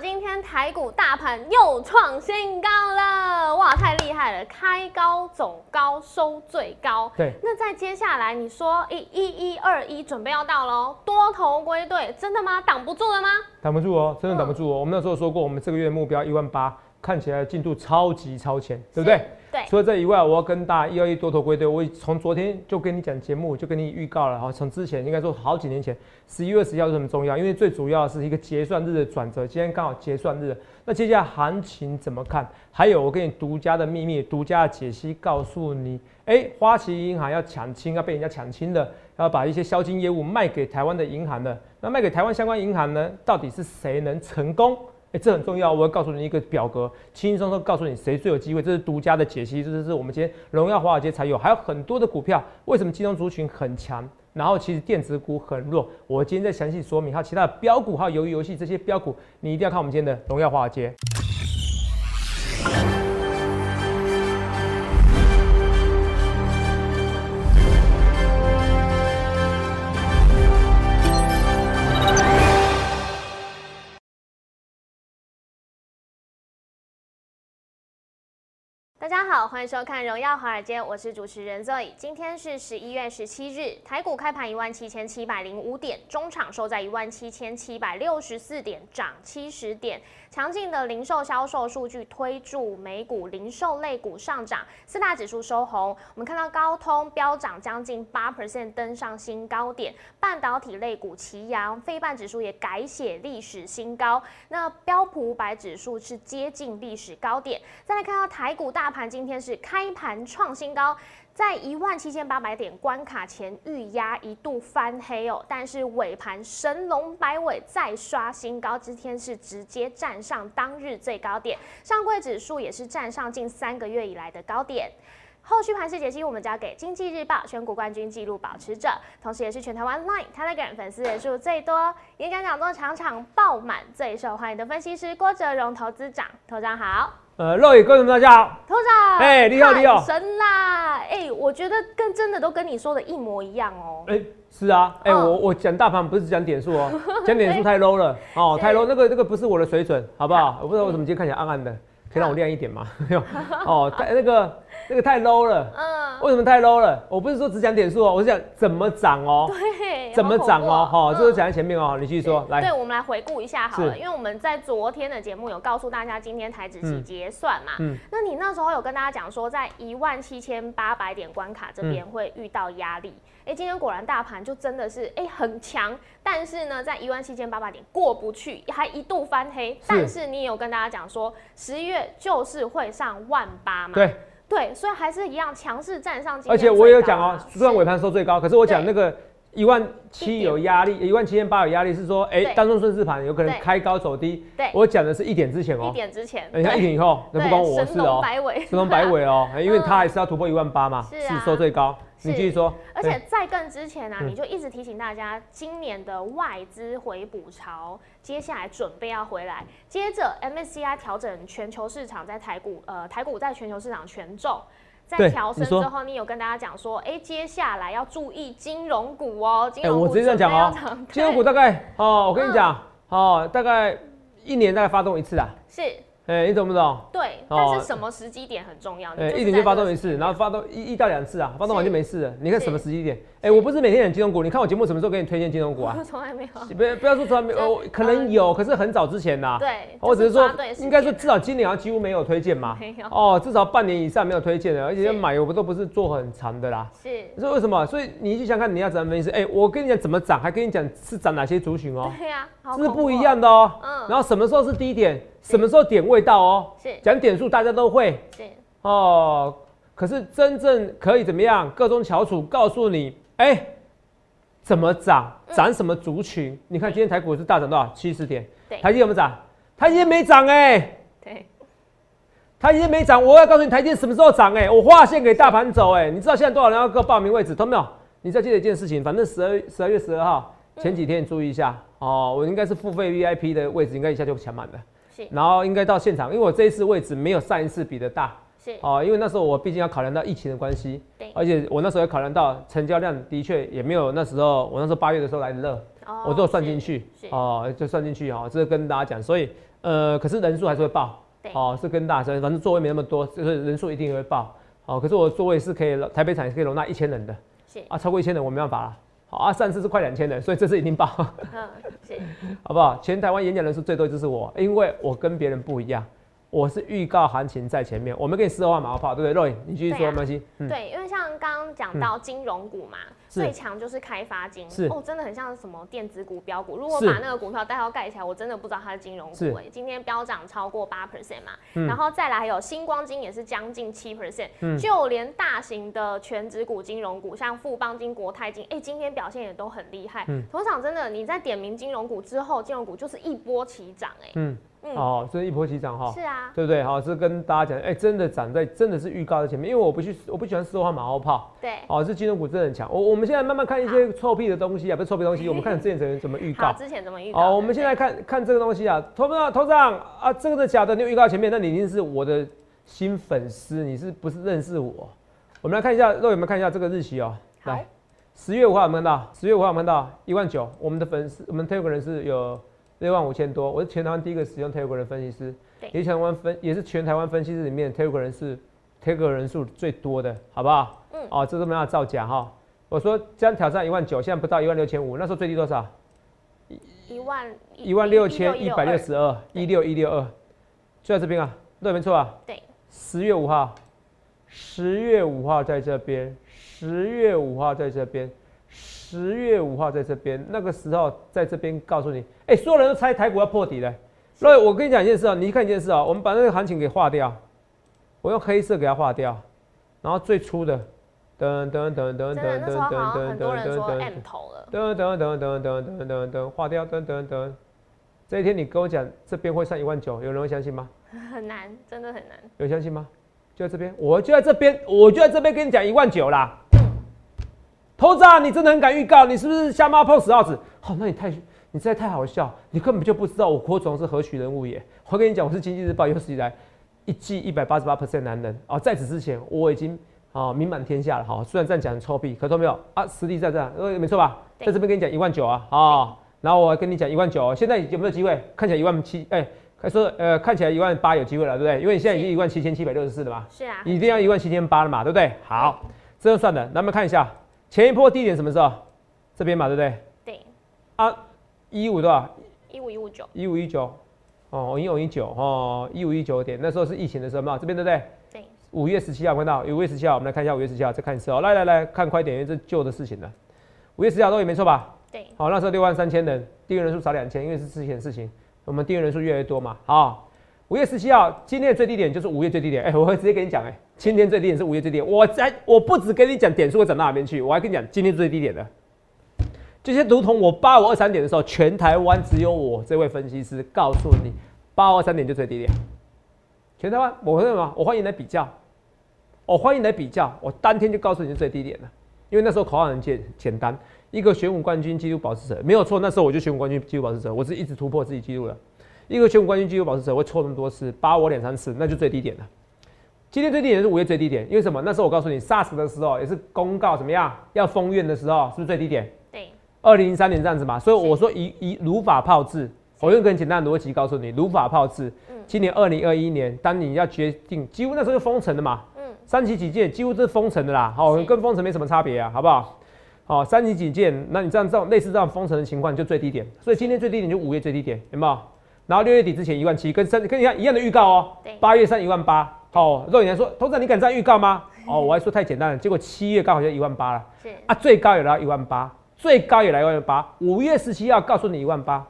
今天台股大盘又创新高了，哇，太厉害了！开高走高，收最高。对，那在接下来，你说一一一二一准备要到喽，多头归队，真的吗？挡不住了吗？挡不住哦，真的挡不住哦。我们那时候说过，我们这个月目标一万八，看起来进度超级超前，对不对？对。除了这以外，我要跟大家一二一多头归队。我从昨天就跟你讲节目，就跟你预告了哈。从之前应该说好几年前，十一月十一号是很重要，因为最主要是一个结算日的转折。今天刚好结算日，那接下来行情怎么看？还有我给你独家的秘密、独家的解析，告诉你，哎，花旗银行要抢清，要被人家抢清的，要把一些销金业务卖给台湾的银行的。那卖给台湾相关银行呢？到底是谁能成功？哎，这很重要，我要告诉你一个表格，轻轻松松告诉你谁最有机会，这是独家的解析，这是我们今天荣耀华尔街才有，还有很多的股票，为什么金融族群很强，然后其实电子股很弱，我今天再详细说明，还有其他的标股，还有鱿鱼游戏这些标股，你一定要看我们今天的荣耀华尔街。大家好，欢迎收看《荣耀华尔街》，我是主持人 Zoe。今天是十一月十七日，台股开盘一万七千七百零五点，中场收在一万七千七百六十四点，涨七十点。强劲的零售销售数据推助美股零售类股上涨，四大指数收红。我们看到高通飙涨将近八 percent，登上新高点。半导体类股齐扬，非半指数也改写历史新高。那标普五百指数是接近历史高点。再来看到台股大盘，今天是开盘创新高。在一万七千八百点关卡前预压一度翻黑哦，但是尾盘神龙摆尾再刷新高，今天是直接站上当日最高点，上柜指数也是站上近三个月以来的高点。后续盘势解析，我们交给经济日报选股冠军纪录保持者，同时也是全台湾 Line Telegram 粉丝人数最多、演讲讲座场场爆满、最受欢迎的分析师郭哲荣投资长，头长好。呃，肉眼观众大家好，头长，哎，你好，你好，神啦，哎，我觉得跟真的都跟你说的一模一样哦。哎，是啊，哎，我我讲大盘不是讲点数哦，讲点数太 low 了哦，太 low，那个那个不是我的水准，好不好？我不知道为什么今天看起来暗暗的，可以让我亮一点吗？哦，太那个。这个太 low 了，嗯，为什么太 low 了？我不是说只讲点数哦，我是讲怎么涨哦，对，怎么涨哦，哈，这个讲在前面哦，你继续说，来，对，我们来回顾一下好了，因为我们在昨天的节目有告诉大家今天台指期结算嘛，嗯，那你那时候有跟大家讲说，在一万七千八百点关卡这边会遇到压力，哎，今天果然大盘就真的是哎很强，但是呢，在一万七千八百点过不去，还一度翻黑，但是你有跟大家讲说，十一月就是会上万八嘛，对。对，所以还是一样强势站上。而且我也有讲哦，虽然尾盘收最高，可是我讲那个一万七有压力，一万七千八有压力，是说哎，当中顺势盘有可能开高走低。对，我讲的是一点之前哦，一点之前。等一下一点以后，那不关我事哦。白尾，神龙摆尾哦，因为它还是要突破一万八嘛，是收最高。你继续说，而且在更之前呢，你就一直提醒大家，今年的外资回补潮，接下来准备要回来。接着 MSCI 调整全球市场，在台股，呃，台股在全球市场权重在调升之后，你有跟大家讲说，哎，接下来要注意金融股哦。哎，我直接这样讲哦，金融股大概哦，我跟你讲哦，大概一年大概发动一次啊。是。哎，你懂不懂？对，但是什么时机点很重要。哎，一年就发动一次，然后发动一一到两次啊，发动完就没事了。你看什么时机点？哎，我不是每天讲金融股，你看我节目什么时候给你推荐金融股啊？从来没有。不不要说从来没有，可能有，可是很早之前呐。对。我只是说，应该说至少今年好像几乎没有推荐嘛。没有。哦，至少半年以上没有推荐的，而且买我们都不是做很长的啦。是。是为什么？所以你去想看你要怎么分析？哎，我跟你讲怎么涨，还跟你讲是涨哪些族群哦。对呀。这是不一样的哦。嗯。然后什么时候是低点？什么时候点位到哦？是讲点数，大家都会是哦。可是真正可以怎么样？各中翘楚，告诉你，哎，怎么涨？涨什么族群？你看今天台股是大涨多少？七十点。台积有没有涨？台积没涨哎。对，台积没涨。我要告诉你，台积什么时候涨？哎，我划线给大盘走。哎，你知道现在多少人要个报名位置？懂没有？你再记得一件事情，反正十二十二月十二号前几天，你注意一下哦。我应该是付费 VIP 的位置，应该一下就抢满了。然后应该到现场，因为我这一次位置没有上一次比的大，是。哦，因为那时候我毕竟要考量到疫情的关系，对，而且我那时候也考量到成交量的确也没有那时候我那时候八月的时候来的热，我都有算进去，哦，就算进去哈，这是跟大家讲，所以呃，可是人数还是会爆，对。哦，是跟大家，反正座位没那么多，就是人数一定会爆，哦，可是我座位是可以，台北场是可以容纳一千人的，是，啊，超过一千人我没办法了，好啊，上次是快两千人，所以这次一定爆，嗯，是，好不好？全台湾演讲人数最多就是我，因为我跟别人不一样。我是预告行情在前面，我们给你四万马后炮，对不对？肉你继续说，没关系。嗯，对，因为像刚刚讲到金融股嘛，是最强就是开发金，是哦，真的很像什么电子股、标股。如果把那个股票代号盖起来，我真的不知道它是金融是股哎。今天飙涨超过八 percent 嘛，嗯然后再来还有星光金也是将近七 percent，嗯就连大型的全指股金融股，像富邦金、国泰金，哎，今天表现也都很厉害。嗯头场真的你在点名金融股之后，金融股就是一波齐涨哎。嗯，嗯，哦，这是一波起涨哈。是啊，对不对？好，这跟大家讲，哎、真的涨在，真的是预告在前面，因为我不去，我不喜欢四号马后炮，对。哦，这金融股真的很强。我我们现在慢慢看一些臭屁的东西啊，不是臭屁东西，我们看之前怎么怎么预，告。之前怎么预告？哦，我们对现在看看这个东西啊，头长头长啊，这个是假的，你有预告前面，那你一定是我的新粉丝，你是不是认识我？我们来看一下，肉有没有看一下这个日期哦？好来，十月五号有没有看到？十月五号有没有看到一万九？我们的粉丝，我们 Telegram 人是有六万五千多，我是全台湾第一个使用 Telegram 的分析师，也是全台湾分，也是全台湾分析师里面 Telegram 人是 Telegram 人数最多的，好不好？嗯哦，这都没办法造假哈。我说这样挑战一万九，现在不到一万六千五，那时候最低多少？一万一万六千一百六二十二，一六一六二，就在这边啊，对，没错啊。对，十月五号，十月五号在这边，十月五号在这边，十月五号在这边，那个时候在这边告诉你，哎、所有人都猜台股要破底了。所以我跟你讲一件事啊，你看一件事啊，我们把那个行情给画掉，我用黑色给它画掉，然后最初的，噔噔噔噔噔真的那时候好像噔很多人说噔 M 头了，噔噔噔噔噔噔噔噔，划掉噔噔噔。这一天你跟我讲这边会上一万九，有人会相信吗？很难，真的很难。有相信吗？就在这边，我就在这边，我就在这边跟你讲一万九啦。头子啊，你真的很敢预告，你是不是瞎猫碰死耗子？好、那你太你实在太好笑，你根本就不知道我郭总是何许人物也。我跟你讲，我是经济日报有史以来一季一百八十八 percent 男人啊、在此之前我已经啊、名满天下了。哈、虽然这样讲很臭屁，可都没有啊，实力在这，呃，没错吧？在这边跟你讲一万九啊，啊、然后我跟你讲一万九，现在有没有机会？看起来一万七，哎、还说呃，看起来一万八有机会了，对不对？因为你现在已经一万七千七百六十四了嘛。是啊，一定要一万七千八了嘛，对不对？好，这就算了。那我们看一下前一波低点什么时候？这边嘛，对不对？对，啊，一五多少？一五一五九，一五一九，哦，一五一九，哦，一五一九点，那时候是疫情的时候嘛，这边对不对？对，五月十七号看到，五月十七号，我们来看一下五月十七号，再看一次哦。来来来看快点，因为这旧的事情了。五月十七号都也没错吧？对，好，那时候六万三千人，订阅人数少两千，因为是之前的事情，我们订阅人数越来越多嘛。好，五月十七号，今天的最低点就是五月最低点。哎、我会直接跟你讲，哎，今天最低点是五月最低点。我在我不只跟你讲点数会涨到哪边去，我还跟你讲今天最低点的。这些如同我八五二三点的时候，全台湾只有我这位分析师告诉你，八五二三点就最低点。全台湾，我会什么？我欢迎来比较，我欢迎来比较，我当天就告诉你是最低点了。因为那时候口号很简简单，一个选武冠军纪录保持者没有错，那时候我就选武冠军纪录保持者，我是一直突破自己纪录了。一个玄武冠军纪录保持者会错那么多次，扒我两三次，那就最低点了。今天最低点是五月最低点，因为什么？那时候我告诉你，SARS 的时候也是公告怎么样要封院的时候，是不是最低点？对，二零零三年这样子嘛，所以我说以以如法炮制，我用个很简单的逻辑告诉你，如法炮制。嗯今年二零二一年，当你要决定，几乎那时候就封城了嘛，嗯，三级警戒几乎都是封城的啦，好、是跟封城没什么差别啊，好不好？好、三级警戒，那你这样这种类似这样封城的情况就最低点，所以今天最低点就五月最低点，有没有？然后六月底之前一万七，跟三跟你看一样的预告哦对，八月三一万八，哦，肉眼说，头仔你敢这样预告吗？哦，我还说太简单了，结果七月刚好就一万八了。是，啊，最高也来一万八，最高也来一万八。五月十七号告诉你一万八，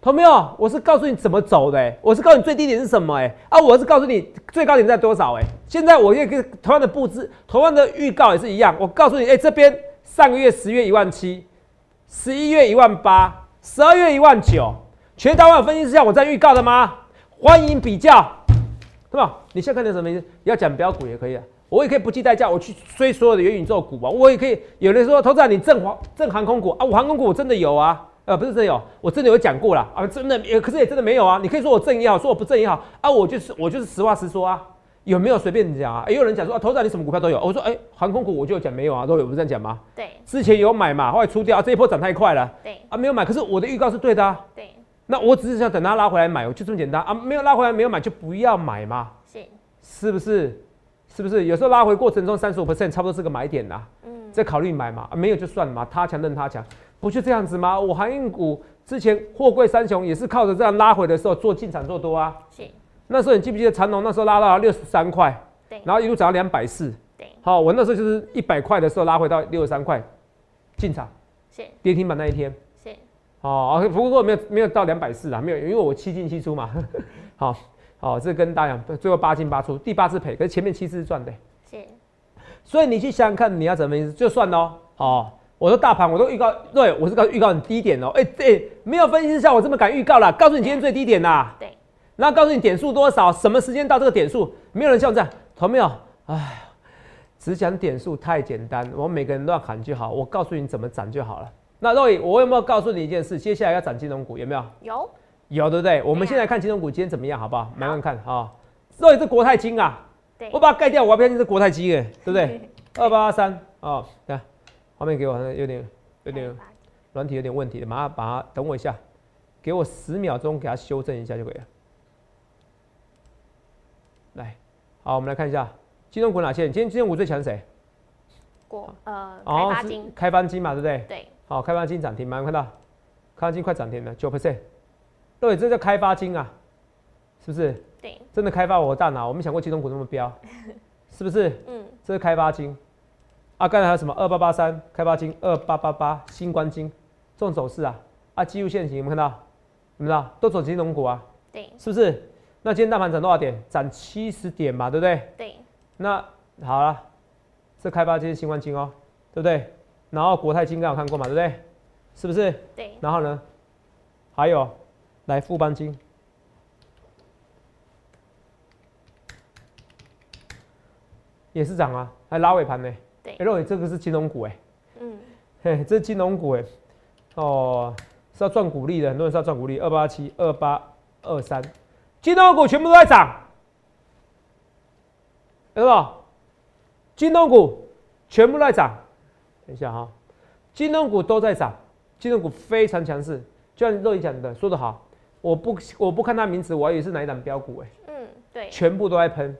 同没有？我是告诉你怎么走的、欸，我是告诉你最低点是什么、欸，啊，我是告诉你最高点在多少、欸，现在我也跟同样的布置，同样的预告也是一样，我告诉你，哎、这边上个月十月一万七，十一月一万八，十二月一万九，全台湾有分析师像我在预告的吗？欢迎比较，对吧？你现在看点什么意思？要讲标股也可以啊，我也可以不计代价，我去追所有的元宇宙股啊，我也可以。有人说，投资人你正航正航空股啊，我航空股我真的有啊，呃，不是真的有，我真的有讲过啦啊，真的也可是也真的没有啊。你可以说我正也好，说我不正也好啊，我就是我就是实话实说啊，有没有随便讲啊？也有人讲说啊，投资人你什么股票都有，我说哎、航空股我就有讲没有啊，都有，不是这样讲吗？对，之前有买嘛，后来出掉，啊、这一波涨太快了对，啊，没有买，可是我的预告是对的啊。对，那我只是想等它拉回来买，我就这么简单啊！没有拉回来没有买就不要买嘛，是，是不是？是不是？有时候拉回过程中三十五 percent 差不多是个买点啦，嗯，再考虑买嘛，啊没有就算了嘛，他强任他强，不就这样子吗？我航运股之前货柜三雄也是靠着这样拉回的时候做进场做多啊，是，那时候你记不记得长隆那时候拉到六十三块，对，然后一路涨到两百四，对，好，我那时候就是一百块的时候拉回到六十三块，进场，是，跌停板那一天，是，哦，不过没有没有到两百四啊，没有，因为我七进七出嘛，好，好，这跟大家讲，最后八进八出，第八次赔，可是前面七次是赚的，是，所以你去想想看，你要怎么意思就算喽，哦，我说大盘我都预告，对我是告预告你低点哦，哎哎，没有分析师像我这么敢预告啦，告诉你今天最低点啦，对，然后告诉你点数多少，什么时间到这个点数，没有人像我这样，同没有？哎，只讲点数太简单，我们每个人都要喊就好，我告诉你怎么涨就好了。那肉宇，我有没有告诉你一件事？接下来要涨金融股，有没有？有，有，对不对？我们现在看金融股今天怎么样，好不好？慢慢看啊。肉宇是国泰金啊，对，我把它盖掉，我还不要是国泰金哎，对不对？二八三哦，看画面给我，有点有点软体有点问题，马上把它等我一下，给我十秒钟给它修正一下就可以了。来，好，我们来看一下金融股哪些？今天金融股最强是谁？国呃开发金，开发金嘛，对不对？对。好，开发金涨停，有看到？开发金快涨停了，九 percent。对，这叫开发金啊，是不是？对。真的开发我的大脑，我没想过金融股那么飙，是不是？嗯。这是开发金。啊，刚才还有什么？二八八三开发金，二八八八新冠金，这种走势啊，啊，技术线型有没有看到？有没有？都走金融股啊？对。是不是？那今天大盘涨多少点？涨七十点嘛，对不对？对。那好了，这开发金新冠金哦，对不对？然后国泰金刚有看过嘛，对不对？是不是？对。然后呢？还有，来富邦金，也是涨啊，还拉尾盘呢。对。哎，肉这个是金融股哎。嗯。嘿，这是金融股哎。哦，是要赚股利的，很多人是要赚股利。二八七、二八二三，金融股全部都在涨，对吧？金融股全部在涨。等一下哈，金融股都在涨，金融股非常强势，就像肉姨讲的，说得好，我不我不看它名字，我还以为是哪一档标股哎，嗯，对，全部都在喷，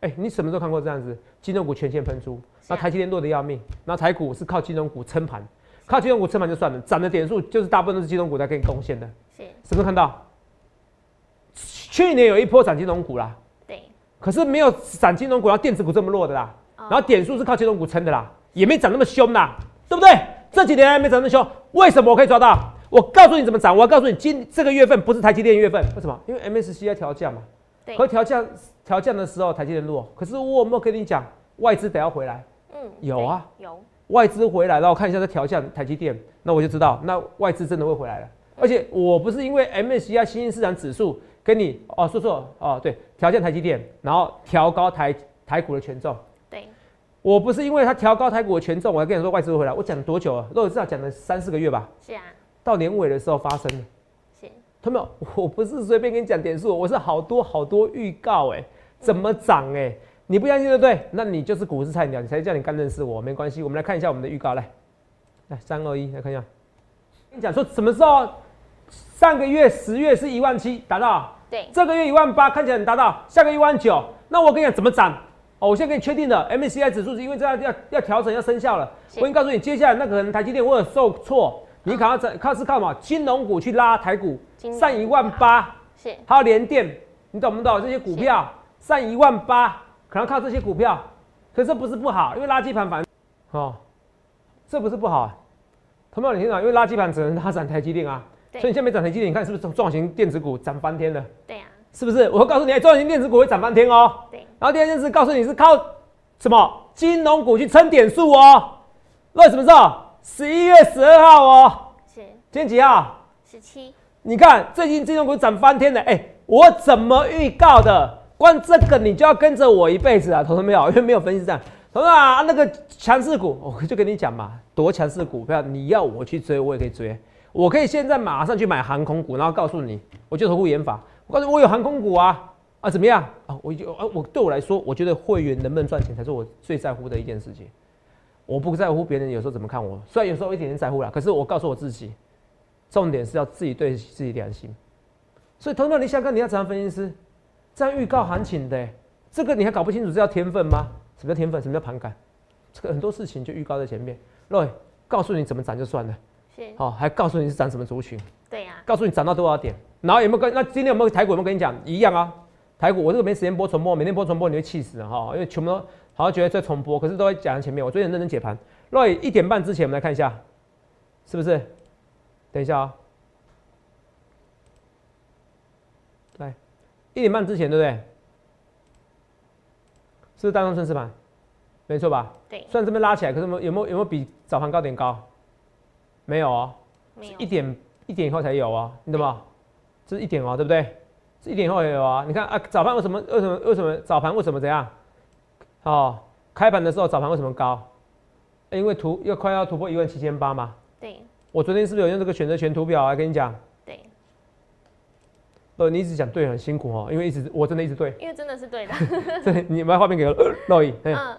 哎，你什么时候看过这样子？金融股全线喷出，那台积电弱的要命，那台股是靠金融股撑盘，靠金融股撑盘就算了，涨的点数就是大部分都是金融股在给你贡献的，是，什么时候看到？去年有一波涨金融股啦，对，可是没有涨金融股，然后电子股这么弱的啦，然后点数是靠金融股撑的啦。也没涨那么凶呐，对不对？这几年还没涨那么凶，为什么我可以抓到？我告诉你怎么涨，我要告诉你，今这个月份不是台积电月份，为什么？因为 MSCI 调降嘛。对。和调降调降的时候，台积电弱。可是我有没有跟你讲，外资得要回来？嗯，有啊，有。外资回来了，我看一下在调降台积电，那我就知道，那外资真的会回来了。而且我不是因为 MSCI 新兴市场指数跟你哦说错哦，对，调降台积电，然后调高台台股的权重。我不是因为他调高台股的权重，我还跟你说外资会回来。我讲了多久啊？都至少讲了三四个月吧。是啊。到年尾的时候发生的。是。他们，我不是随便跟你讲点数，我是好多好多预告哎，怎么涨哎？你不相信对不对？那你就是股市菜鸟，你才叫你刚认识我，没关系。我们来看一下我们的预告，来，来三二一，来看一下。跟你讲说什么时候？上个月十月是一万七达到。对。这个月一万八看起来很达到，下个月一万九，那我跟你讲怎么涨？哦，我现在给你确定的 MSCI 指数是因为这样要要调整要生效了。我已经告诉你，接下来那可能台积电会有受挫，你可能在靠是靠什么？金融股去拉台股上一万八，是还有联电，你懂不懂？这些股票上一万八，可能靠这些股票，可是不是不好，因为垃圾盘反哦，这不是不好。同没有你听到？因为垃圾盘只能拉涨台积电啊，所以你现在没涨台积电，你看是不是重型电子股涨翻天了？对呀。是不是？我告诉你，中型电子股会涨翻天哦。对。然后第二件事告诉你是靠什么金融股去撑点数哦。那什么时候？十一月十二号哦。是。今天几号？十七。你看最近金融股涨翻天了，哎，我怎么预告的？关这个你就要跟着我一辈子啊，同学没有？因为没有分析这样。同学啊，那个强势股，我就跟你讲嘛，多强势股票，你要我去追，我也可以追。我可以现在马上去买航空股，然后告诉你，我就投顾研法。我告诉我有航空股啊啊怎么样啊？我就啊我对我来说，我觉得会员能不能赚钱才是我最在乎的一件事情。我不在乎别人有时候怎么看我，虽然有时候一点点在乎啦，可是我告诉我自己，重点是要自己对自己良心。所以，同样你想看你要怎样分析师，这样预告行情的，这个你还搞不清楚，这叫天分吗？什么叫天分？什么叫盘感？这个很多事情就预告在前面。对，告诉你怎么涨就算了。是。好，还告诉你是涨什么族群。对呀。告诉你涨到多少点，然后有没有跟那今天有没有台股有没有跟你讲一样啊？台股我这个没时间播重播，每天播重播你会气死哈，因为全部都好像觉得在重播，可是都在讲在前面。我最近认真解盘。若一点半之前我们来看一下，是不是？等一下啊。来，一点半之前对不对？是不是大众顺势盘？没错吧？对。虽然这边拉起来，可是有没有有没有有没有比早盘高点高？没有哦。一点一点以后才有啊，你懂吗？这是一点哦，对不对？这一点后也有啊。你看啊，早盘为什么为什么为什么早盘为什么怎样？哦，开盘的时候早盘为什么高？因为突要快要突破一万七千八嘛。对。我昨天是不是有用这个选择权图表啊？跟你讲。对。呃，你一直讲对，很辛苦哦，因为一直我真的一直对。因为真的是对的。对，你把画面给我，洛伊。嗯。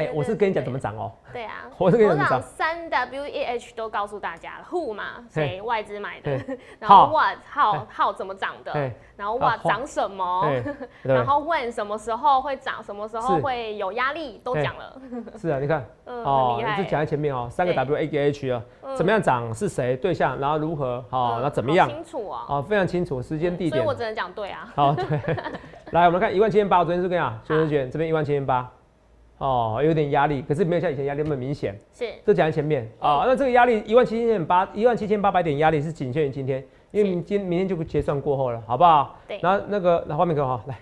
哎，我是跟你讲怎么涨哦。对啊，我是跟你讲三 W E H 都告诉大家了，Who 嘛，谁外资买的，然后 What 号号怎么涨的，然后 What 涨什么，然后问什么时候会涨，什么时候会有压力，都讲了。是啊，你看，哦，就讲在前面哦，三个 W A G H 啊，怎么样涨是谁对象，然后如何，好，然后怎么样，清楚啊，哦，非常清楚，时间地点，所以我只能讲对啊。好，对，来我们看一万七千八，我昨天是跟你讲，选择权这边一万七千八。哦，有点压力，可是没有像以前压力那么明显。是，这讲在前面啊。那这个压力一万七千八，一万七千八百点压力是仅限于今天，因为明今明天就不结算过后了，好不好？对。然后那个，那画面给我哈，来，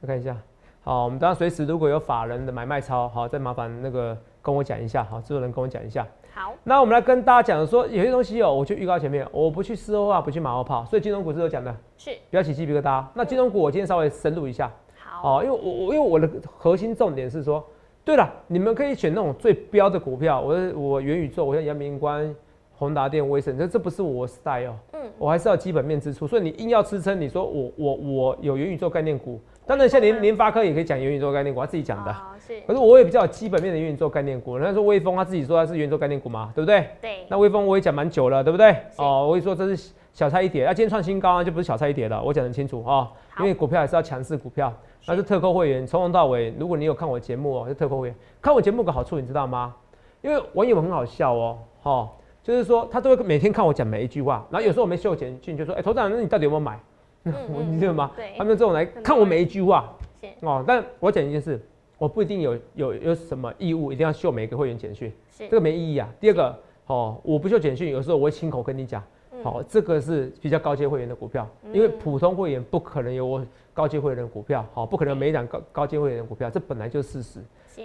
来看一下。好，我们当然随时如果有法人的买卖超，好，再麻烦那个跟我讲一下，好，制作人跟我讲一下。好。那我们来跟大家讲说，有些东西哦，我就预告前面，我不去事后啊，不去马后炮，所以金融股是有讲的，是，不要起鸡皮疙瘩。那金融股我今天稍微深入一下。好。哦，因为我我因为我的核心重点是说。对了，你们可以选那种最标的股票。我我元宇宙，我像阳明光、宏达电、威盛，这这不是我 style。嗯，我还是要基本面支出。所以你硬要支撑，你说我我我有元宇宙概念股，当然像联联发科也可以讲元宇宙概念股，他自己讲的。是。可是我也比较有基本面的元宇宙概念股。人家说威风，他自己说他是元宇宙概念股嘛，对不对？对。那威风我也讲蛮久了，对不对？哦，我跟你说这是小菜一碟。那今天创新高啊，就不是小菜一碟了。我讲得清楚啊，因为股票还是要强势股票。那是特扣会员，从头到尾，如果你有看我节目哦，是特扣会员。看我节目个好处，你知道吗？因为网友很好笑哦，哈，就是说他都会每天看我讲每一句话，然后有时候我没秀简讯，就说，哎，头长，那你到底有没有买？你知道吗？他们这种来看我每一句话，哦，但我讲一件事，我不一定有有有什么义务一定要秀每个会员简讯，这个没意义啊。第二个，哦，我不秀简讯，有时候我会亲口跟你讲。好，这个是比较高阶会员的股票，因为普通会员不可能有我高阶会员的股票，好，不可能每一档高高阶会员的股票，这本来就是事实。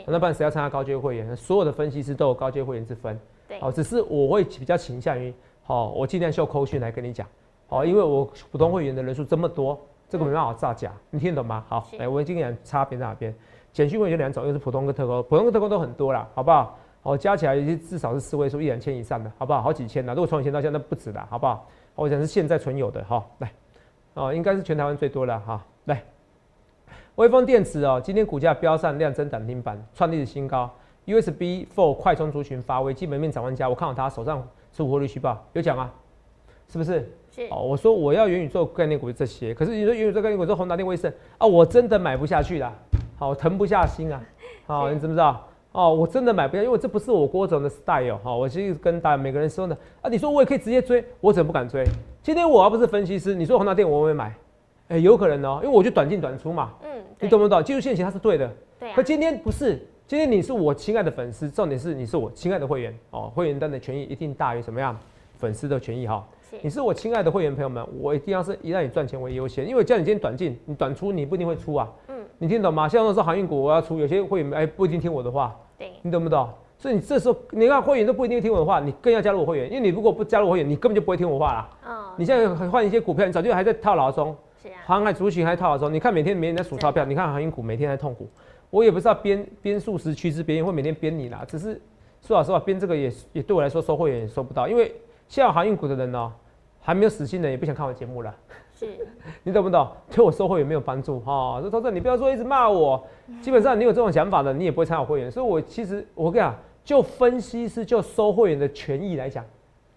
那不然谁要参加高阶会员？所有的分析师都有高阶会员之分。对，好，只是我会比较倾向于，好，我尽量秀口讯来跟你讲，好，因为我普通会员的人数这么多，这个没办法造假，你听得懂吗？好，来，我今天讲差别在哪边？简讯会员有两种，一个是普通跟特工，普通跟特工都很多啦，好不好？哦，加起来也至少是四位数，一两千以上的，好不好？好几千的，如果从以前到现在不止的，好不好？我想是现在存有的哈，来，哦，应该是全台湾最多了哈，来，微风电子哦，今天股价飙上，量增涨停板，创历史新高。USB Four 快充族群发威，基本面涨万家，我看好它手上是活率虚报，有讲啊，是不是？是。哦，我说我要元宇宙概念股这些，可是你说元宇宙概念股，说宏达电、威盛啊，我真的买不下去了，好，疼不下心啊，好，你知不知道？哦，我真的买不下，因为这不是我郭总的 style 哈。我其实跟大家每个人说呢，啊，你说我也可以直接追，我怎么不敢追？今天我要不是分析师，你说宏达电我会买，哎，有可能哦，因为我就短进短出嘛。嗯，你懂不懂？技术线型它是对的。对。可今天不是，今天你是我亲爱的粉丝，重点是你是我亲爱的会员哦，会员单的权益一定大于什么样？粉丝的权益哈。你是我亲爱的会员朋友们，我一定要是以让你赚钱为优先，因为叫你今天短进，你短出你不一定会出啊。嗯。你听懂吗？像那时候航运股我要出，有些会员哎不一定听我的话。对。你懂不懂？所以你这时候你看会员都不一定听我的话，你更要加入我会员，因为你如果不加入会员，你根本就不会听我话啦。嗯。你现在换一些股票，你早就还在套牢中。是啊。航海族群还套牢中，你看每天没人在数钞票，你看航运股每天在痛苦。我也不知道编编数十趋势，别人会每天编你啦。只是说老实话，编这个也也对我来说收会员也收不到，因为现在航运股的人呢。还没有死心的，也不想看我节目了。是，你懂不懂？对我收会员没有帮助哈。说投资你不要说一直骂我。基本上你有这种想法的，你也不会参考会员。所以我其实我跟你讲，就分析师就收会员的权益来讲，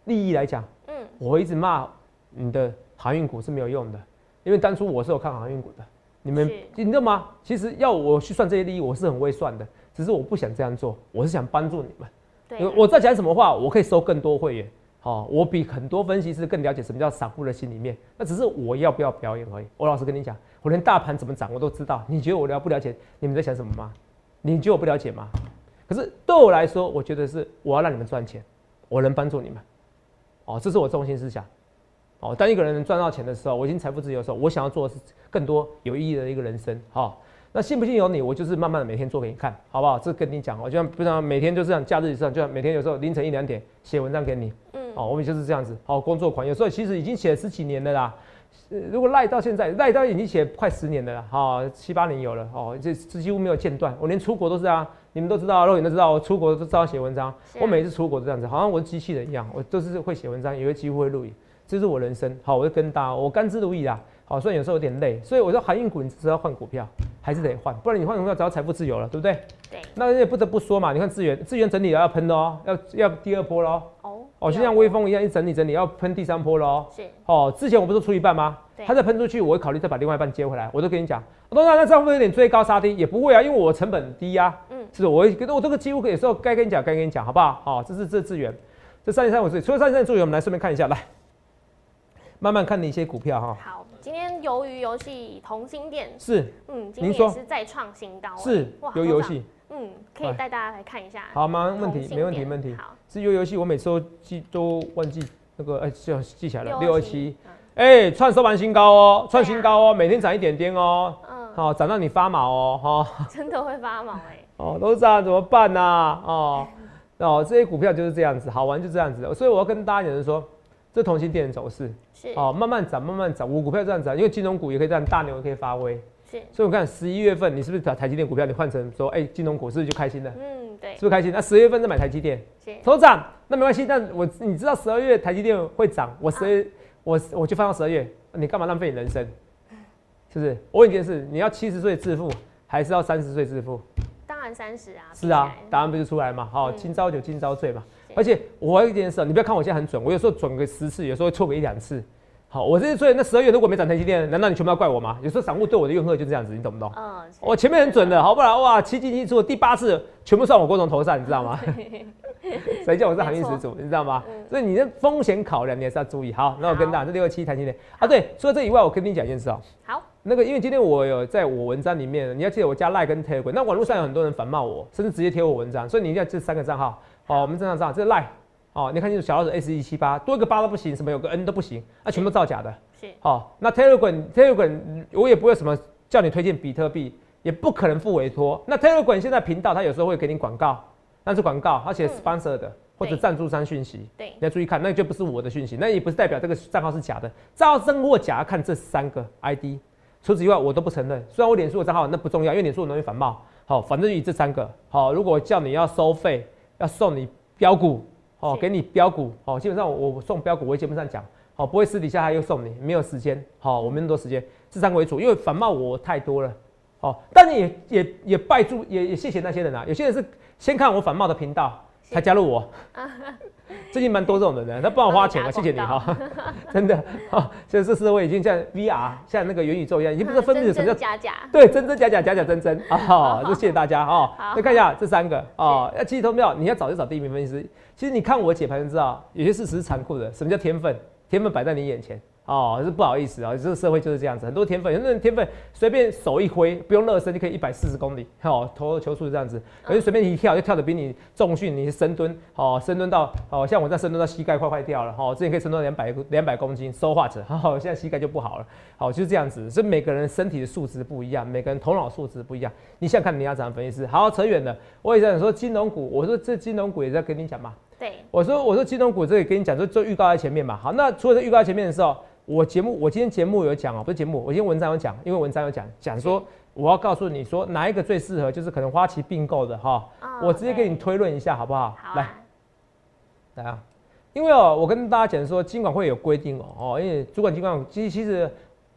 利益来讲，嗯，我一直骂你的航运股是没有用的，因为当初我是有看航运股的。你们你知道吗？其实要我去算这些利益，我是很会算的，只是我不想这样做，我是想帮助你们。对我在讲什么话，我可以收更多会员。好、我比很多分析师更了解什么叫散户的心里面。那只是我要不要表演而已。我老实跟你讲，我连大盘怎么涨我都知道。你觉得我了不了解你们在想什么吗？你觉得我不了解吗？可是对我来说，我觉得是我要让你们赚钱，我能帮助你们。哦，这是我中心思想。哦，当一个人能赚到钱的时候，我已经财富自由的时候，我想要做的是更多有意义的一个人生。好、那信不信由你，我就是慢慢的每天做给你看，好不好？这跟你讲，我就像不像每天就这样，假日以上就像每天有时候凌晨一两点写文章给你，哦，我们就是这样子，好、工作狂，有时候其实已经写了十几年了啦。呃如果赖到现在，赖到已经写快十年了啦，哈、七八年有了，哦，这这几乎没有间断。我连出国都是啊，你们都知道，肉眼都知道，我出国都知道写文章。我每次出国都这样子，好像我是机器人一样，我都是会写文章，也会几乎会录影，这是我人生。好，我就跟大家，我甘之如饴啦。好，虽然有时候有点累，所以我说航运股你只是要换股票，还是得换，不然你换股票只要财富自由了，对不对？对，那也不得不说嘛，你看资源，资源整理了要喷的哦，要要第二波喽。哦，哦，就像微风一样，一整理整理要喷第三波喽。是，哦，之前我不是出一半吗对？它再喷出去，我会考虑再把另外一半接回来。我都跟你讲，我当然那这样会不会有点追高杀低，也不会啊，因为我成本低呀、嗯是？我会觉得我这个几乎有时候该跟你讲，该跟你讲，好不好？好、这是这资源，这三零三五是除了三零三资源，我们来顺便看一下，来慢慢看的一些股票哈、好，今天鱿鱼游戏同心店，是嗯，今天您说也是再创新高欸，是哇游戏，嗯，可以来带大家来看一下。好吗？问题没问题，没问题。好，是有游戏，我每次都记都忘记那个，哎、就记起来了，六二七，嗯。哎，创收盘新高哦，创新高哦，每天涨一点点哦，嗯，好、涨到你发毛哦，哈、真的会发毛哎，哦，都涨怎么办呢、哦，哦，这些股票就是这样子，好玩就这样子，所以我要跟大家讲的是说，这同心店的走势，是。哦，慢慢涨，慢慢涨，我股票这样涨，因为金融股也可以这样，大牛也可以发威，是，所以我看十一月份你是不是把台积电股票你换成说，哎、金融股是不是就开心了？嗯，对是，不是开心？那十月份再买台积电，是，头涨，那没关系。但我你知道十二月台积电会涨，我十二、我我就放到十二月，你干嘛浪费你人生？是不是？我问你一件事，你要七十岁致富，还是要三十岁致富？当然三十啊，是啊答案不就出来嘛？好、嗯今朝酒今朝醉嘛。而且我还有一件事，你不要看我现在很准，我有时候准个十次，有时候会错个一两次。好，我这次所以那十二月如果没涨台积电，难道你全部要怪我吗？有时候散户对我的怨恨就这样子，你懂不懂？嗯，是我前面很准的，好不然哇，七进七出，第八次全部算我郭总头上，你知道吗？谁叫我是航运始祖，你知道吗？嗯所以你的风险考量你还是要注意。好，那我跟大家这六二七台积电啊，对，除了这以外，我跟你讲一件事哦、好，那个因为今天我有在我文章里面，你要记得我加 Line 跟 Telegram，那网络上有很多人反骂我，甚至直接贴我文章，所以你一定要这三个账号。好，我们正常账号，这是 Line。哦，你看清楚，小老鼠 S 一七八多一个八都不行，什么有个 N 都不行，那、全部造假的。是，好、那 Telegram Telegram 我也不会什么叫你推荐比特币，也不可能付委托。那 Telegram 现在频道它有时候会给你广告，那是广告，而且嗯 sponsor 的、或者对赞助商讯息，对你，要注意看，那就不是我的讯息，那也不是代表这个账号是假的。账号真或假要看这三个 ID，除此以外我都不承认。虽然我脸书的账号那不重要，因为脸书容易反冒。好，反正就以这三个。好，如果叫你要收费，要送你标股，哦，给你标股，哦，基本上我我送标股，我会节目上讲，好，不会私底下还又送你，没有时间，好，我没那么多时间，这三个为主，因为反冒我太多了。哦，但你也也也拜祝，也也谢谢那些人啊。有些人是先看我反冒的频道才加入我，最近蛮多这种人的，他帮我花钱啊，谢谢你哈，真的啊，现在这社会已经像 VR，像那个元宇宙一样，已经不是分辨真什么叫假假，对，真真假假，假假真真啊！就谢谢大家哈。再看一下这三个啊，要记忆投票，你要找就找第一名分析师。其实你看我解盘就知道，有些事实是残酷的。什么叫天分？天分摆在你眼前哦，是不好意思啊，这个社会就是这样子，很多天分，很多人天分随便手一挥，不用热身就可以一百四十公里，哦，投球速这样子，可是随便一跳就跳的比你重训，你深蹲，哦，深蹲到，哦，像我在深蹲到膝盖快坏掉了，哦，之前可以深蹲两百两百公斤，收化者，哦，现在膝盖就不好了，好，就是这样子，所以每个人身体的素质不一样，每个人头脑素质不一样，你想想看你要怎样分析师？好，扯远了，我也在说金融股，我说这金融股也在跟你讲嘛，对，我说我说金融股这里跟你讲，就就预告在前面嘛。好，那除了这预告在前面的时候，我节目我今天节目有讲哦，不是节目，我今天文章有讲，因为文章有讲讲说我要告诉你说哪一个最适合，就是可能花旗并购的哈。哦我直接给你推论一下好不好？来好啊，来啊，因为哦，我跟大家讲说，金管会有规定哦，哦，因为主管金管其实其实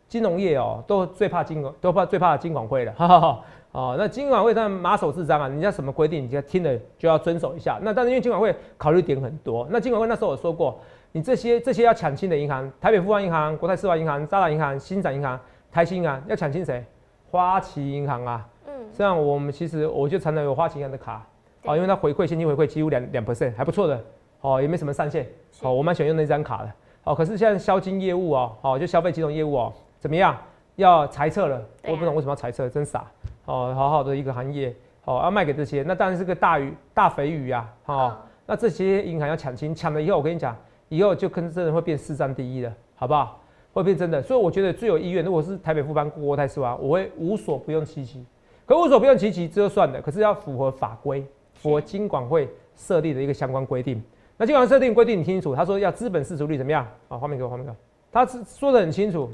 金融业哦，都最怕金管，都怕最怕金管会了，哈哈哈。哦，那金管会当然马首是瞻啊，人家什么规定，你要听了就要遵守一下。那但是因为金管会考虑点很多，那金管会那时候有说过，你这些这些要抢亲的银行，台北富邦银行、国泰世华银行、渣打银行、新展银行、台新银行，要抢亲谁？花旗银行啊。嗯。这样我们其实我就常常有花旗银行的卡，哦，因为它回馈现金回馈几乎两两 percent，还不错的。哦，也没什么上限。哦，我蛮喜欢用那张卡的。哦，可是现在销金业务哦，哦，就消费金融业务哦，怎么样？要裁撤了。我不懂为什么要裁撤，真傻。哦，好好的一个行业，哦，要卖给这些，那当然是个大鱼大肥鱼呀。哦，那这些银行要抢亲，抢了以后，我跟你讲。以后就跟真的会变市占第一了，好不好？会变真的，所以我觉得最有意愿。如果是台北富邦、国泰世华，我会无所不用其极。可无所不用其极，这就算了。可是要符合法规，符合金管会设立的一个相关规定。那金管会设定规定，你听清楚，他说要资本市足率怎么样？啊，画面给我，画面给我。他是说的很清楚，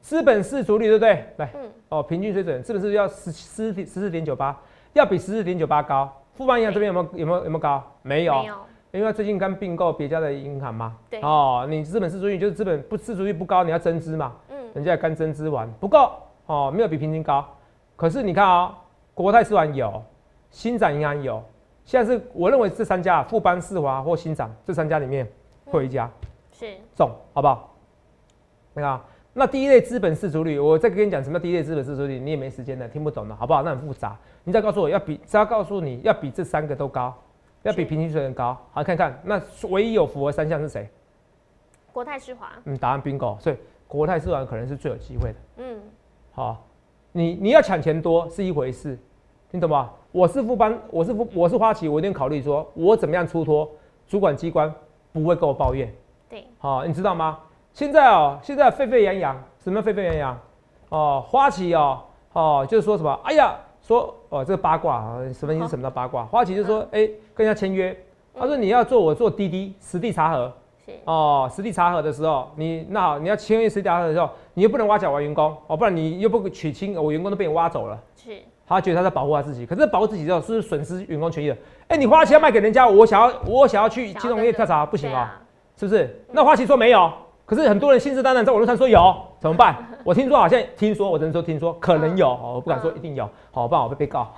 资本市足率对不对？来，哦，平均水准，资本市要十十十四点九八，要比十四点九八高。富邦银行这边有没有有没有有没有高？没有。因为最近刚并购别家的银行嘛，对哦，你资本市足率就是资本不市足率不高，你要增资嘛，嗯，人家刚增资完不够哦，没有比平均高。可是你看啊，国泰世华有，新展银行有，现在是我认为这三家，富邦、世华或新展这三家里面会有一家是中，好不好？你看，那第一类资本市足率，我再跟你讲什么第一类资本市足率，你也没时间了，听不懂的，好不好？那很复杂，你再告诉我要比，只要告诉你要比这三个都高。要比平均水准高，好看看。那唯一有符合三项是谁？国泰世华。嗯，答案 bingo。所以国泰世华可能是最有机会的。嗯，好，你你要抢钱多是一回事，听懂吗？我是副班，我是副，我是花旗，我一定考虑说，我怎么样出脱，主管机关不会跟我抱怨。对，好，你知道吗？现在哦，现在沸沸扬扬，什么沸沸扬扬？哦，花旗哦，哦，就是说什么？哎呀。说哦，这个八卦啊，什么意思？什么叫八卦？花旗就说，哎，跟人家签约，他说你要做我做滴滴实地查核，哦，实地查核的时候，你那好，你要签约实地查核的时候，你又不能挖角挖员工哦，不然你又不取亲，我员工都被你挖走了，是，他觉得他在保护他自己，可是保护自己之后，是不是损失员工权益了？哎，你花旗要卖给人家，我想要我想要去金融业调查，不行啊，是不是？那花旗说没有。可是很多人信誓旦旦在网络上说有，怎么办？我听说好像听说，我只能说听说，可能有，我不敢说一定有，好，不然我被被告。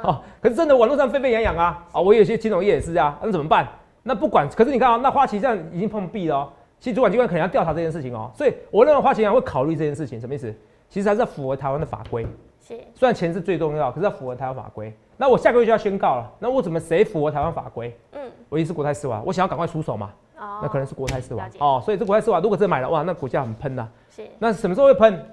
好，可是真的网络上沸沸扬扬啊，啊，我有些金融业也是啊，那怎么办？那不管，可是你看啊，那花旗这样已经碰壁了，其实主管机关可能要调查这件事情哦，所以我认为花旗银行会考虑这件事情，什么意思？其实还是要符合台湾的法规，是，虽然钱是最重要，可是要符合台湾法规。那我下个月就要宣告了，那我怎么谁符合台湾法规？嗯，我一是国泰世华，我想要赶快出手嘛。哦那可能是国泰世华哦，所以这国泰世华如果真买了哇，那股价很喷呐。是。那什么时候会喷？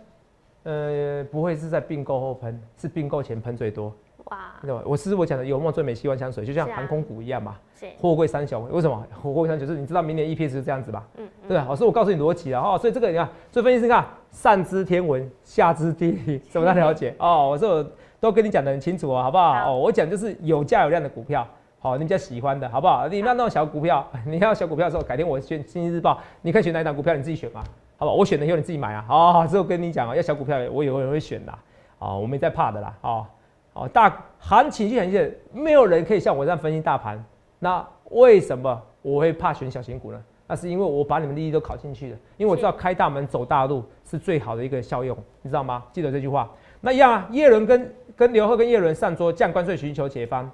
呃，不会是在并购后喷，是并购前喷最多。哇。我是我讲的有梦最美希望香水，就像航空股一样嘛。是。货柜三雄，为什么？货柜三雄就是你知道明年 EPS 是这样子吧？嗯。对吧？老师我告诉你逻辑啊哦。所以这个你看，所以分析师看上知天文，下知地理，怎么样了解？哦，我说我都跟你讲的很清楚哦，好不好？哦，我讲就是有价有量的股票。好，你比较喜欢的，好不好？你那那种小股票，你要小股票的时候，改天我选《经济日报》，你可以选哪一档股票，你自己选嘛，好吧？我选的以后你自己买啊。好，之后跟你讲啊，要小股票，我以后也会选的。哦，我没在怕的啦。哦，哦，大行情就很现没有人可以像我这样分析大盘。那为什么我会怕选小型股呢？那是因为我把你们利益都考进去了，因为我知道开大门走大路是最好的一个效用，你知道吗？记得这句话。那一样啊，耶伦跟跟刘贺跟叶伦上桌降关税，寻求解方。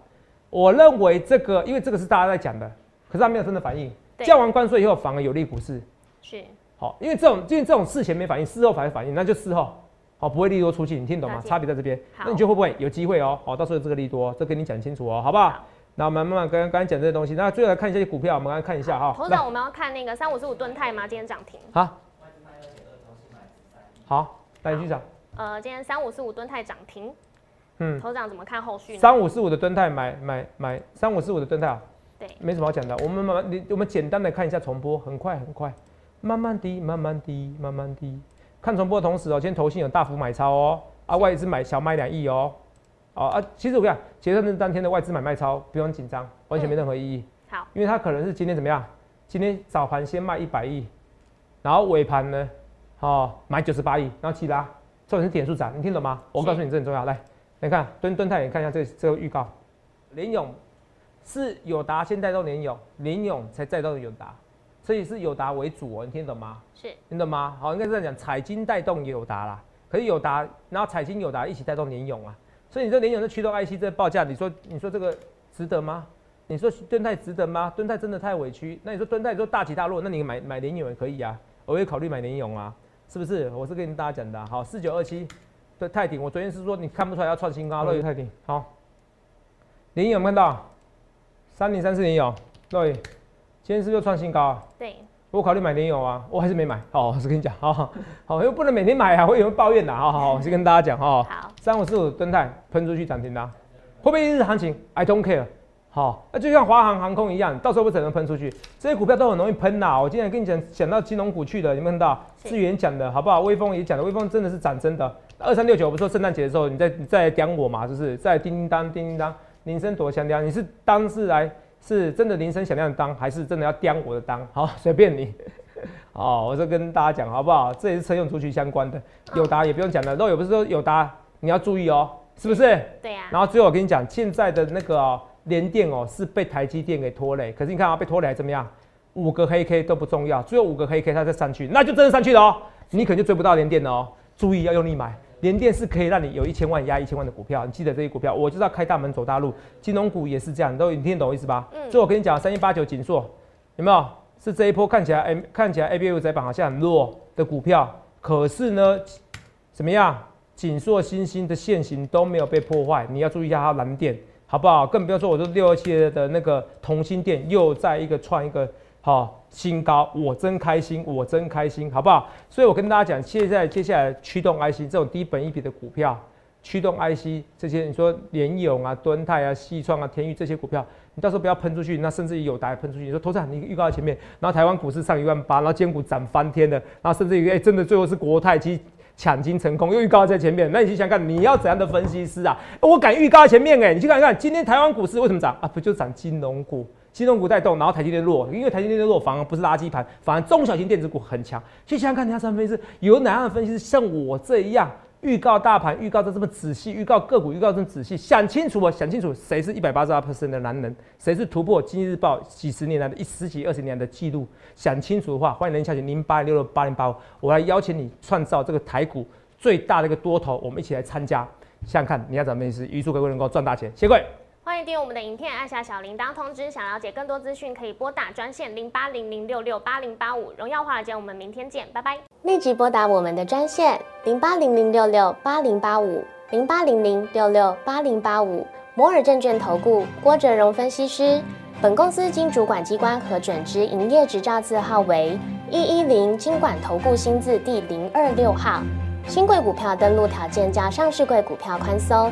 我认为这个，因为这个是大家在讲的，可是他没有真的反应。降完关税以后，反而有利股市。是。好，因为这种，因为这种事前没反应，事后反而反应，那就事后，好，不会利多出去，你听懂吗？差别在这边。那你觉得会不会有机会哦？好，到时候这个利多，这跟你讲清楚哦，好不好？那我们慢慢跟刚才讲这些东西，那最后来看一下股票，我们来看一下哈。头长，我们要看那个三五四五吨泰吗？今天涨停。好。好，带局长。呃，今天三五四五吨泰涨停。嗯，头长怎么看后续呢？三五四五的吨泰买买买，三五四五的吨泰啊，对，没什么好讲的。我们慢慢，你我们简单的看一下重播，很快很快，慢慢低，慢慢低，慢慢低。看重播的同时哦，今天投信有大幅买超哦，啊外资买小买两亿哦，哦啊，其实我讲结算日当天的外资买卖超不用紧张，完全没任何意义。好，因为它可能是今天怎么样？今天早盘先卖一百亿，然后尾盘呢，哦买九十八亿，然后其他重点是点数涨，你听懂吗？我告诉你这很重要，来。你看蹲蹲泰，你看一下这这个预告，联勇是友达先带动联勇，联勇才带动友达，所以是友达为主哦，你听懂吗？是，听懂吗？好，应该这样讲，彩金带动友达啦，可是友达，然后彩金友达一起带动联勇啊，所以你这联勇的驱动 IC 这报价，你说你说这个值得吗？你说敦泰值得吗？敦泰真的太委屈。那你说敦泰说大起大落，那你买买联勇也可以啊，我也考虑买联勇啊，是不是？我是跟大家讲的。好，四九二七对泰鼎，我昨天是说你看不出来要创新高，乐宇泰鼎好。林有没有看到三零三四零有，乐宇今天是不是创新高啊？对。我考虑买联勇啊，我还是没买。好，我是跟你讲，好好好，又不能每天买啊，会有人抱怨的。好好好，我是跟大家讲哈。好。三五四五敦泰喷出去涨停的，会不会一日行情？I don't care。好，那就像华航航空一样，到时候不只能喷出去。这些股票都很容易喷呐。我今天跟你讲，讲到金融股去的，有没有看到？志源讲的好不好？微风也讲的，微风真的是涨真的。二三六九，不是说圣诞节的时候你在你在讲我嘛？就是在叮叮当叮叮当，铃声多响亮。你是当是来是真的铃声响亮的当，还是真的要叼我的当？好，随便你。哦，我就跟大家讲好不好？这也是车用族群相关的，友达也不用讲了。肉友不是说友达，你要注意哦，是不是？对呀。然后最后我跟你讲，现在的那个联电哦，是被台积电给拖累。可是你看啊，被拖累怎么样？五个黑 K 都不重要，只有五个黑 K 它再上去，那就真的上去了哦。你可能就追不到联电了哦。注意要用力买，联电是可以让你有一千万压一千万的股票。你记得这些股票，我就要开大门走大路。金融股也是这样，都你听懂我意思吧？嗯。最后我跟你讲，三一八九锦硕有没有？是这一波看起来，哎，看起来 A B U 窄板好像很弱的股票，可是呢，怎么样？锦硕、新兴的线型都没有被破坏，你要注意一下它蓝电，好不好？更不要说我这六二七的那个同心电又在一个创一个好新高，我真开心，我真开心，好不好？所以我跟大家讲，现在接下来驱动 IC 这种低本一比的股票。驱动 IC 这些，你说联勇啊、敦泰啊、西创啊、天宇这些股票，你到时候不要喷出去，那甚至于有打喷出去。你说投资你预告在前面，然后台湾股市上一万八，然后坚股涨翻天的，然后甚至于哎，真的最后是国泰去抢金成功，又预告在前面。那你去想看，你要怎样的分析师啊？我敢预告在前面哎，你去看看今天台湾股市为什么涨啊？不就涨金融股，金融股带动，然后台积电弱，因为台积电弱，反而不是垃圾盘，反而中小型电子股很强。去想想看，你要怎么分析？有哪样的分析师像我这样？预告大盘，预告的这么仔细，预告个股，预告这么仔细，想清楚啊，想清楚谁是一百八十二 percent 的男人，谁是突破今日报几十年来的一十几二十年的记录？想清楚的话，欢迎您下请零八六六八零八五，我来邀请你创造这个台股最大的一个多头，我们一起来参加，想想看你要怎么意思，预祝各位能够赚大钱，谢谢各位。欢迎订阅我们的影片，按下小铃铛通知。想了解更多资讯，可以拨打专线零八零零六六八零八五。荣耀华尔街，我们明天见，拜拜。立即拨打我们的专线零八零零六六八零八五零八零零六六八零八五。摩尔证券投顾郭哲荣分析师。本公司经主管机关核准之营业执照字号为一一零金管投顾新字第零二六号。新贵股票登录条件较上市贵股票宽松，